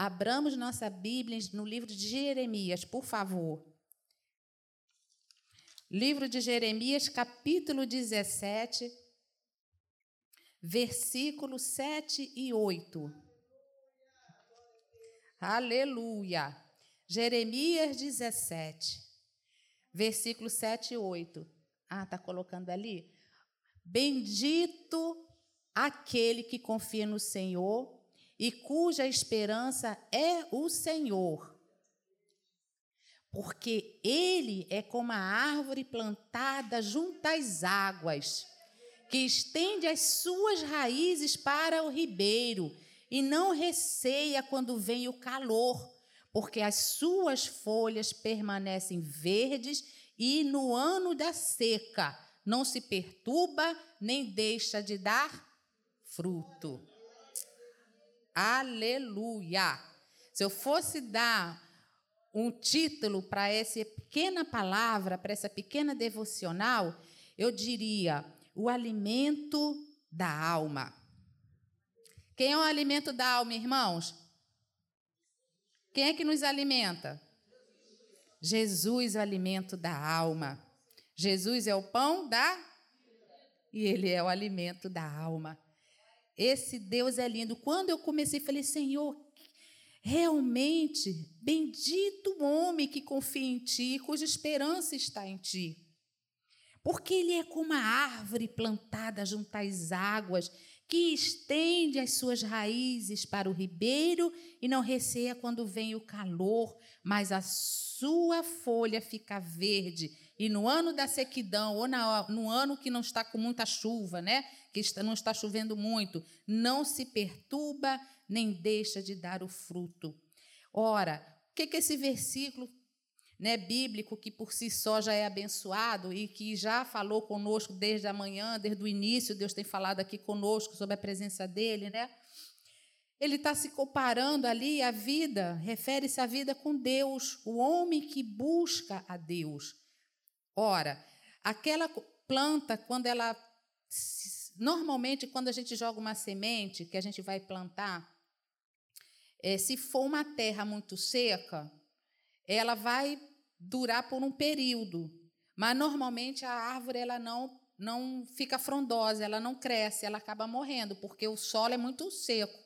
Abramos nossa Bíblia no livro de Jeremias, por favor. Livro de Jeremias, capítulo 17, versículos 7 e 8. Aleluia. Jeremias 17, versículos 7 e 8. Ah, está colocando ali? Bendito aquele que confia no Senhor e cuja esperança é o Senhor. Porque ele é como a árvore plantada junto às águas, que estende as suas raízes para o ribeiro e não receia quando vem o calor, porque as suas folhas permanecem verdes e no ano da seca não se perturba nem deixa de dar fruto. Aleluia! Se eu fosse dar um título para essa pequena palavra, para essa pequena devocional, eu diria: o alimento da alma. Quem é o alimento da alma, irmãos? Quem é que nos alimenta? Jesus é o alimento da alma. Jesus é o pão da e ele é o alimento da alma. Esse Deus é lindo. Quando eu comecei, falei: Senhor, realmente, bendito o homem que confia em ti, cuja esperança está em ti. Porque ele é como a árvore plantada junto às águas, que estende as suas raízes para o ribeiro e não receia quando vem o calor, mas a sua folha fica verde. E no ano da sequidão, ou no ano que não está com muita chuva, né? Que não está chovendo muito, não se perturba nem deixa de dar o fruto. Ora, o que, que esse versículo né, bíblico, que por si só já é abençoado e que já falou conosco desde a manhã, desde o início, Deus tem falado aqui conosco sobre a presença dele, né? Ele está se comparando ali a vida, refere-se à vida com Deus, o homem que busca a Deus. Ora, aquela planta, quando ela. Normalmente, quando a gente joga uma semente que a gente vai plantar, é, se for uma terra muito seca, ela vai durar por um período. Mas normalmente a árvore ela não, não fica frondosa, ela não cresce, ela acaba morrendo, porque o solo é muito seco.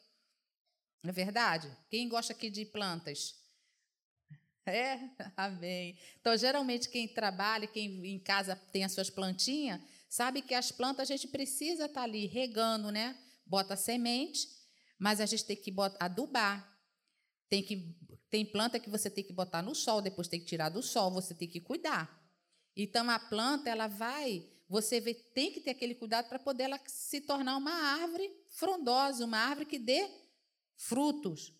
Não é verdade? Quem gosta aqui de plantas? É? Amém. Então, geralmente, quem trabalha, quem em casa tem as suas plantinhas, sabe que as plantas a gente precisa estar tá ali regando, né? Bota semente, mas a gente tem que botar, adubar. Tem, que, tem planta que você tem que botar no sol, depois tem que tirar do sol, você tem que cuidar. Então, a planta, ela vai, você vê, tem que ter aquele cuidado para poder ela se tornar uma árvore frondosa, uma árvore que dê frutos.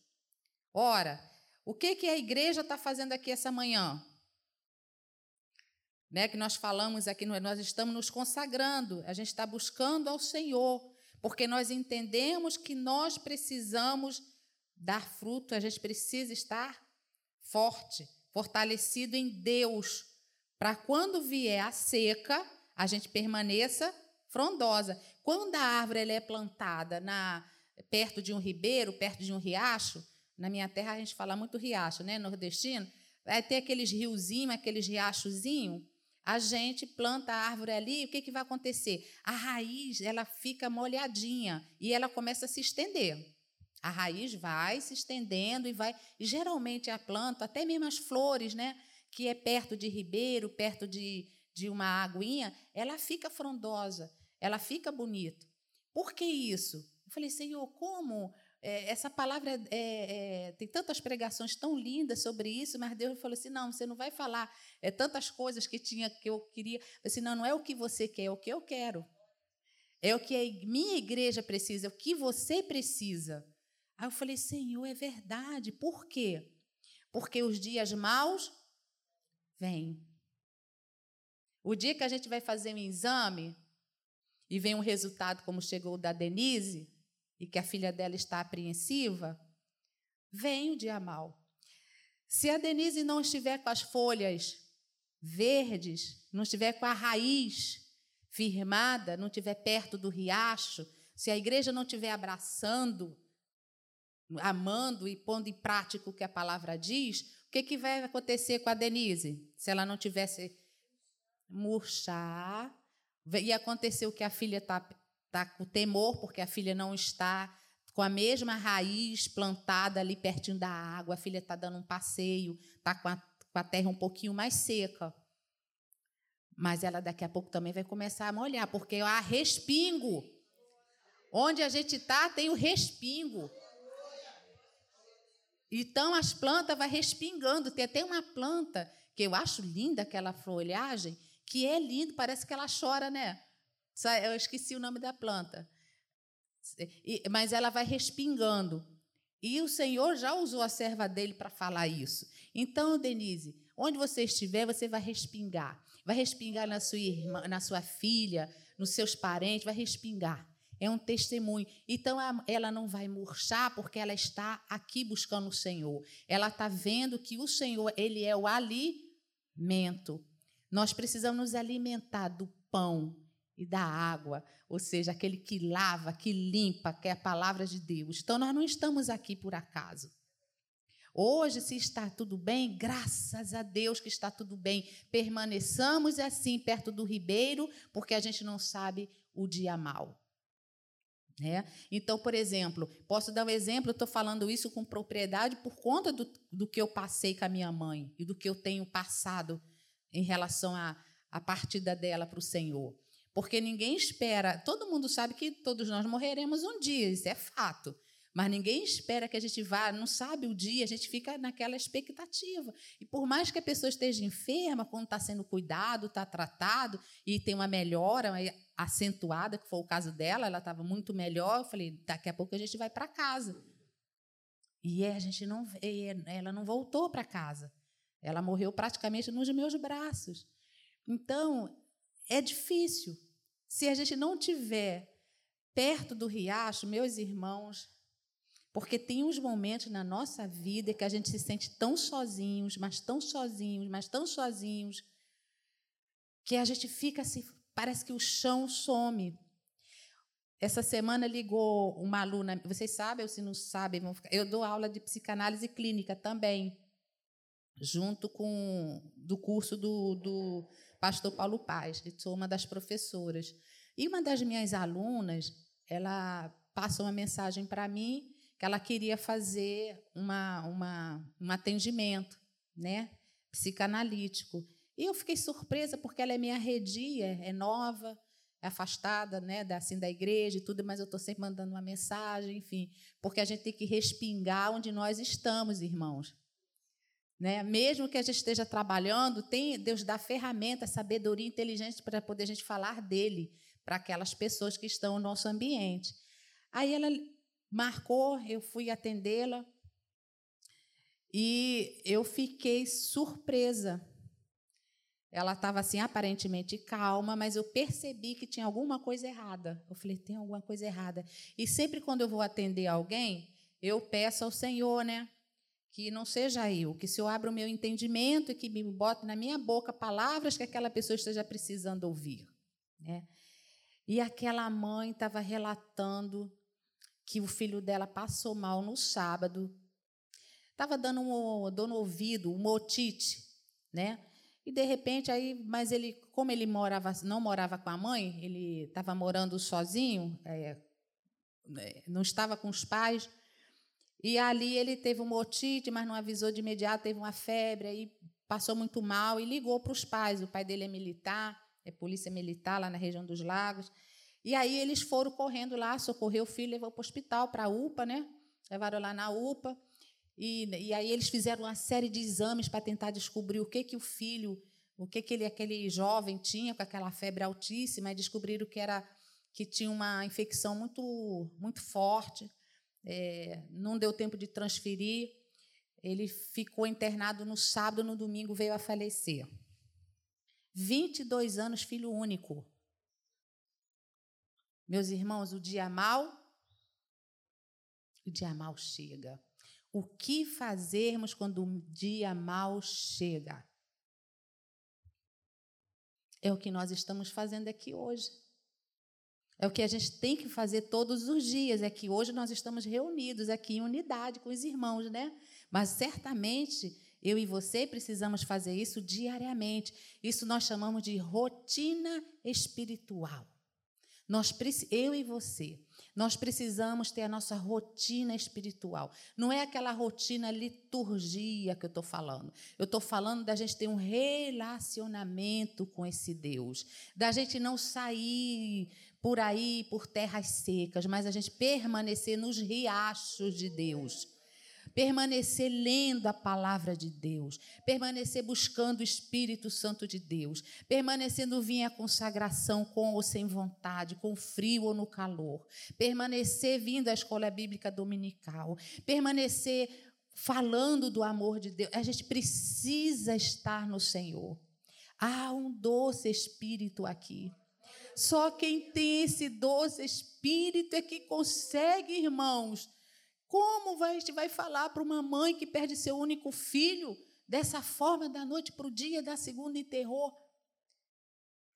Ora, o que, que a igreja está fazendo aqui essa manhã? Né, que nós falamos aqui, nós estamos nos consagrando, a gente está buscando ao Senhor, porque nós entendemos que nós precisamos dar fruto, a gente precisa estar forte, fortalecido em Deus, para quando vier a seca, a gente permaneça frondosa. Quando a árvore ela é plantada na, perto de um ribeiro, perto de um riacho, na minha terra a gente fala muito riacho, né, nordestino, vai ter aqueles riozinhos, aqueles riachozinhos, a gente planta a árvore ali, o que, que vai acontecer? A raiz ela fica molhadinha e ela começa a se estender. A raiz vai se estendendo e vai. E geralmente a planta, até mesmo as flores, né, que é perto de ribeiro, perto de, de uma aguinha, ela fica frondosa, ela fica bonita. Por que isso? Eu falei, Senhor, como é, essa palavra é, é, tem tantas pregações tão lindas sobre isso, mas Deus falou assim: não, você não vai falar é, tantas coisas que tinha que eu queria. Disse, não, não é o que você quer, é o que eu quero. É o que a minha igreja precisa, é o que você precisa. Aí eu falei, Senhor, é verdade. Por quê? Porque os dias maus vêm. O dia que a gente vai fazer um exame e vem um resultado como chegou o da Denise, e que a filha dela está apreensiva, vem o dia mal. Se a Denise não estiver com as folhas verdes, não estiver com a raiz firmada, não estiver perto do riacho, se a igreja não estiver abraçando, amando e pondo em prática o que a palavra diz, o que, que vai acontecer com a Denise? Se ela não tivesse murchar, ia acontecer o que a filha está tá com temor, porque a filha não está com a mesma raiz plantada ali pertinho da água, a filha está dando um passeio, está com, com a terra um pouquinho mais seca. Mas ela daqui a pouco também vai começar a molhar, porque há respingo. Onde a gente está, tem o respingo. Então as plantas vão respingando. Tem até uma planta que eu acho linda aquela folhagem, que é lindo, parece que ela chora, né? Eu esqueci o nome da planta. Mas ela vai respingando. E o Senhor já usou a serva dele para falar isso. Então, Denise, onde você estiver, você vai respingar. Vai respingar na sua irmã, na sua filha, nos seus parentes, vai respingar. É um testemunho. Então ela não vai murchar porque ela está aqui buscando o Senhor. Ela está vendo que o Senhor, ele é o alimento. Nós precisamos nos alimentar do pão e da água, ou seja, aquele que lava, que limpa, que é a palavra de Deus. Então nós não estamos aqui por acaso. Hoje, se está tudo bem, graças a Deus que está tudo bem. Permaneçamos assim perto do ribeiro, porque a gente não sabe o dia mal. É? Então, por exemplo, posso dar um exemplo, estou falando isso com propriedade por conta do, do que eu passei com a minha mãe e do que eu tenho passado em relação à, à partida dela para o Senhor. Porque ninguém espera, todo mundo sabe que todos nós morreremos um dia, isso é fato. Mas ninguém espera que a gente vá, não sabe o dia, a gente fica naquela expectativa. E por mais que a pessoa esteja enferma, quando está sendo cuidado, está tratado e tem uma melhora acentuada, que foi o caso dela, ela estava muito melhor, eu falei, daqui a pouco a gente vai para casa. E a gente não, ela não voltou para casa. Ela morreu praticamente nos meus braços. Então, é difícil. Se a gente não tiver perto do riacho, meus irmãos, porque tem uns momentos na nossa vida que a gente se sente tão sozinhos, mas tão sozinhos, mas tão sozinhos, que a gente fica assim, parece que o chão some. Essa semana ligou uma aluna, vocês sabem ou se não sabem, eu dou aula de psicanálise clínica também, junto com do curso do, do pastor Paulo Paz, sou uma das professoras. E uma das minhas alunas, ela passou uma mensagem para mim que ela queria fazer uma, uma, um atendimento né, psicanalítico. E eu fiquei surpresa, porque ela é minha redia, é nova, é afastada né, da, assim, da igreja e tudo, mas eu estou sempre mandando uma mensagem, enfim, porque a gente tem que respingar onde nós estamos, irmãos. Né? Mesmo que a gente esteja trabalhando, tem, Deus dá ferramenta, sabedoria, inteligência para poder a gente falar dele para aquelas pessoas que estão no nosso ambiente. Aí ela marcou, eu fui atendê-la e eu fiquei surpresa. Ela estava assim, aparentemente calma, mas eu percebi que tinha alguma coisa errada. Eu falei, tem alguma coisa errada. E sempre quando eu vou atender alguém, eu peço ao Senhor, né? Que não seja eu, que se eu abra o meu entendimento e que me bote na minha boca palavras que aquela pessoa esteja precisando ouvir. Né? E aquela mãe estava relatando que o filho dela passou mal no sábado. Estava dando um no ouvido, uma otite, né? E de repente aí, mas ele, como ele morava, não morava com a mãe, ele estava morando sozinho, é, né, não estava com os pais. E ali ele teve uma otite, mas não avisou de imediato, teve uma febre, aí passou muito mal e ligou para os pais. O pai dele é militar, é polícia militar lá na região dos Lagos. E aí eles foram correndo lá, socorreu o filho, levou para o hospital, para a UPA, né? Levaram lá na UPA. E, e aí eles fizeram uma série de exames para tentar descobrir o que que o filho, o que que ele, aquele jovem tinha com aquela febre altíssima, e descobriram que era que tinha uma infecção muito muito forte. É, não deu tempo de transferir. Ele ficou internado no sábado, no domingo veio a falecer. 22 anos, filho único. Meus irmãos, o dia mal, o dia mal chega. O que fazermos quando o dia mal chega? É o que nós estamos fazendo aqui hoje. É o que a gente tem que fazer todos os dias. É que hoje nós estamos reunidos aqui em unidade com os irmãos, né? Mas certamente eu e você precisamos fazer isso diariamente. Isso nós chamamos de rotina espiritual. Nós, eu e você, nós precisamos ter a nossa rotina espiritual. Não é aquela rotina liturgia que eu estou falando. Eu estou falando da gente ter um relacionamento com esse Deus, da gente não sair por aí por terras secas, mas a gente permanecer nos riachos de Deus permanecer lendo a palavra de Deus, permanecer buscando o Espírito Santo de Deus, permanecer no vinha consagração com ou sem vontade, com frio ou no calor, permanecer vindo à escola bíblica dominical, permanecer falando do amor de Deus. A gente precisa estar no Senhor. Há um doce espírito aqui. Só quem tem esse doce espírito é que consegue, irmãos, como vai, a gente vai falar para uma mãe que perde seu único filho dessa forma, da noite para o dia, da segunda em terror?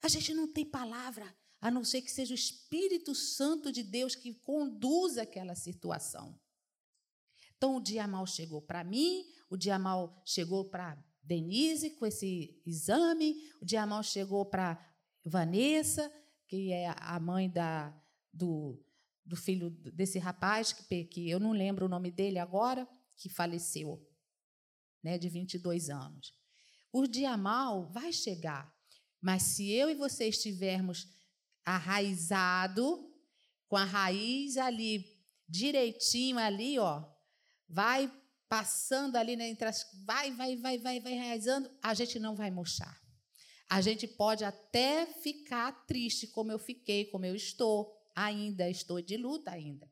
A gente não tem palavra, a não ser que seja o Espírito Santo de Deus que conduza aquela situação. Então, o dia mal chegou para mim, o dia mal chegou para Denise com esse exame, o dia mal chegou para Vanessa, que é a mãe da, do, do filho desse rapaz, que, que eu não lembro o nome dele agora, que faleceu, né, de 22 anos. O dia mal vai chegar, mas se eu e você estivermos arraizado, com a raiz ali direitinho ali, ó, vai passando ali né, entre as, vai, vai, vai, vai, vai enraizando, a gente não vai murchar. A gente pode até ficar triste, como eu fiquei, como eu estou, ainda estou de luta ainda.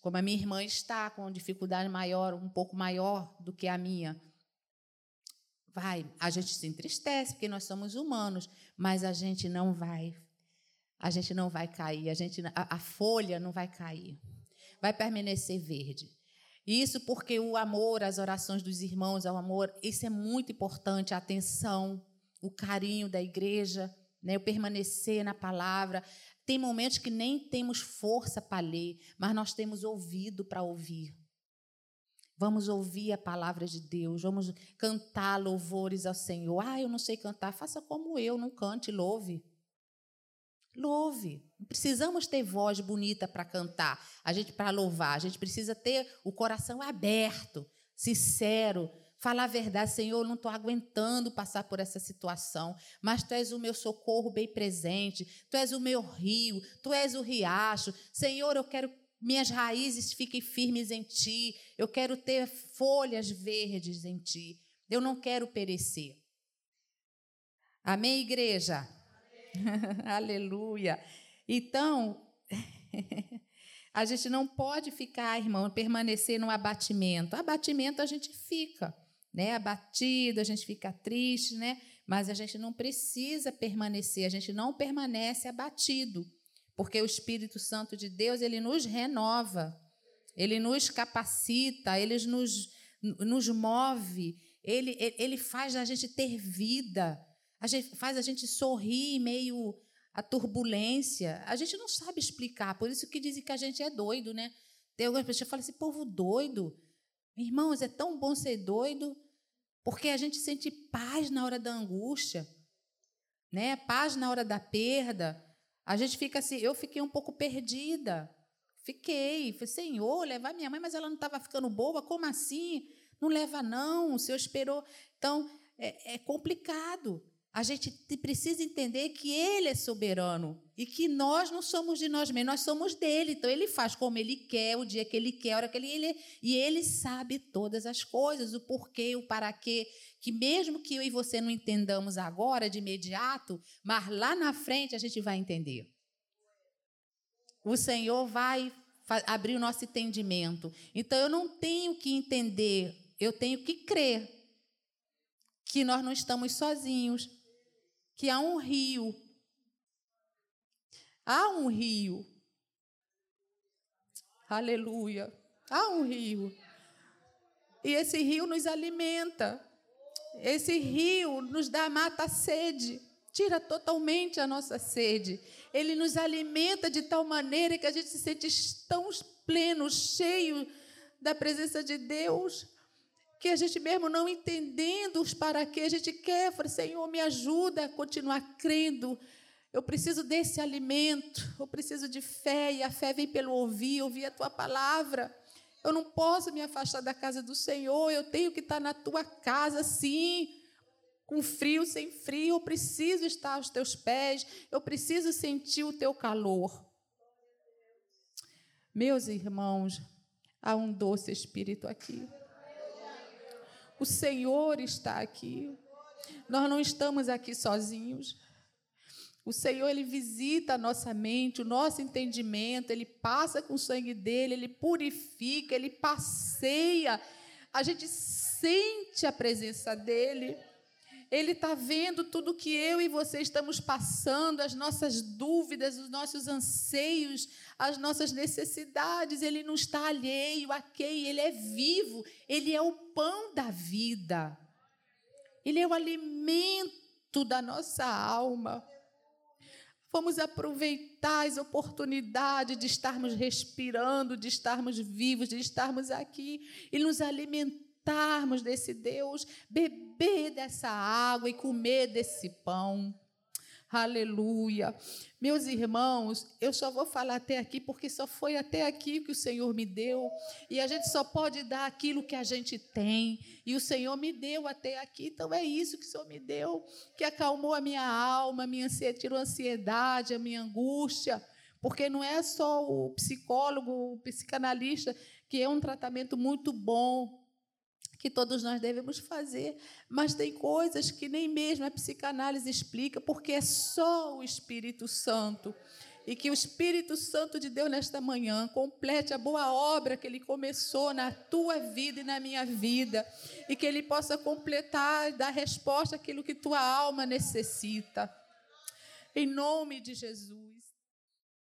Como a minha irmã está com dificuldade maior, um pouco maior do que a minha, vai, a gente se entristece porque nós somos humanos, mas a gente não vai, a gente não vai cair, a gente, a, a folha não vai cair, vai permanecer verde. Isso porque o amor, as orações dos irmãos, o amor, isso é muito importante, a atenção, o carinho da igreja, né, o permanecer na palavra. Tem momentos que nem temos força para ler, mas nós temos ouvido para ouvir. Vamos ouvir a palavra de Deus, vamos cantar louvores ao Senhor. Ah, eu não sei cantar, faça como eu, não cante, louve. Louve. Precisamos ter voz bonita para cantar, a gente para louvar. A gente precisa ter o coração aberto, sincero, falar a verdade, Senhor, eu não estou aguentando passar por essa situação, mas Tu és o meu socorro bem presente, Tu és o meu rio, Tu és o riacho. Senhor, eu quero minhas raízes fiquem firmes em Ti, eu quero ter folhas verdes em Ti, eu não quero perecer. Amém, igreja? Amém. Aleluia. Então, a gente não pode ficar, irmão, permanecer no abatimento. Abatimento a gente fica né, abatido, a gente fica triste, né? Mas a gente não precisa permanecer, a gente não permanece abatido, porque o Espírito Santo de Deus, ele nos renova, ele nos capacita, ele nos, nos move, ele, ele faz a gente ter vida, a gente, faz a gente sorrir meio a turbulência. A gente não sabe explicar, por isso que dizem que a gente é doido, né? Tem algumas pessoas que falam assim, povo doido. Irmãos, é tão bom ser doido, porque a gente sente paz na hora da angústia, né? Paz na hora da perda. A gente fica assim, eu fiquei um pouco perdida. Fiquei, falei, Senhor, levar minha mãe, mas ela não estava ficando boa, como assim? Não leva, não, o Senhor esperou. Então, é, é complicado. A gente precisa entender que Ele é soberano e que nós não somos de nós mesmos, nós somos dele. Então, Ele faz como Ele quer, o dia que Ele quer, a hora que Ele. ele e Ele sabe todas as coisas, o porquê, o para quê. Que mesmo que eu e você não entendamos agora, de imediato, mas lá na frente a gente vai entender. O Senhor vai abrir o nosso entendimento. Então, eu não tenho que entender, eu tenho que crer que nós não estamos sozinhos que há um rio. Há um rio. Aleluia. Há um rio. E esse rio nos alimenta. Esse rio nos dá mata sede. tira totalmente a nossa sede. Ele nos alimenta de tal maneira que a gente se sente tão pleno, cheio da presença de Deus, que a gente mesmo não entendendo os para quê, a gente quer, fala, Senhor, me ajuda a continuar crendo. Eu preciso desse alimento, eu preciso de fé, e a fé vem pelo ouvir, ouvir a tua palavra. Eu não posso me afastar da casa do Senhor, eu tenho que estar na tua casa, sim com frio, sem frio, eu preciso estar aos teus pés, eu preciso sentir o teu calor. Meus irmãos, há um doce espírito aqui. O Senhor está aqui. Nós não estamos aqui sozinhos. O Senhor, Ele visita a nossa mente, o nosso entendimento, Ele passa com o sangue dele, Ele purifica, Ele passeia. A gente sente a presença dEle. Ele está vendo tudo que eu e você estamos passando, as nossas dúvidas, os nossos anseios, as nossas necessidades. Ele não está alheio a quem? Ele é vivo, ele é o pão da vida. Ele é o alimento da nossa alma. Vamos aproveitar as oportunidades de estarmos respirando, de estarmos vivos, de estarmos aqui e nos alimentarmos desse Deus, beber dessa água e comer desse pão. Aleluia. Meus irmãos, eu só vou falar até aqui porque só foi até aqui que o Senhor me deu. E a gente só pode dar aquilo que a gente tem. E o Senhor me deu até aqui. Então é isso que o Senhor me deu, que acalmou a minha alma, a minha ansiedade, tirou a ansiedade, a minha angústia. Porque não é só o psicólogo, o psicanalista, que é um tratamento muito bom, que todos nós devemos fazer, mas tem coisas que nem mesmo a psicanálise explica, porque é só o Espírito Santo. E que o Espírito Santo de Deus, nesta manhã, complete a boa obra que ele começou na tua vida e na minha vida, e que ele possa completar, dar resposta àquilo que tua alma necessita. Em nome de Jesus.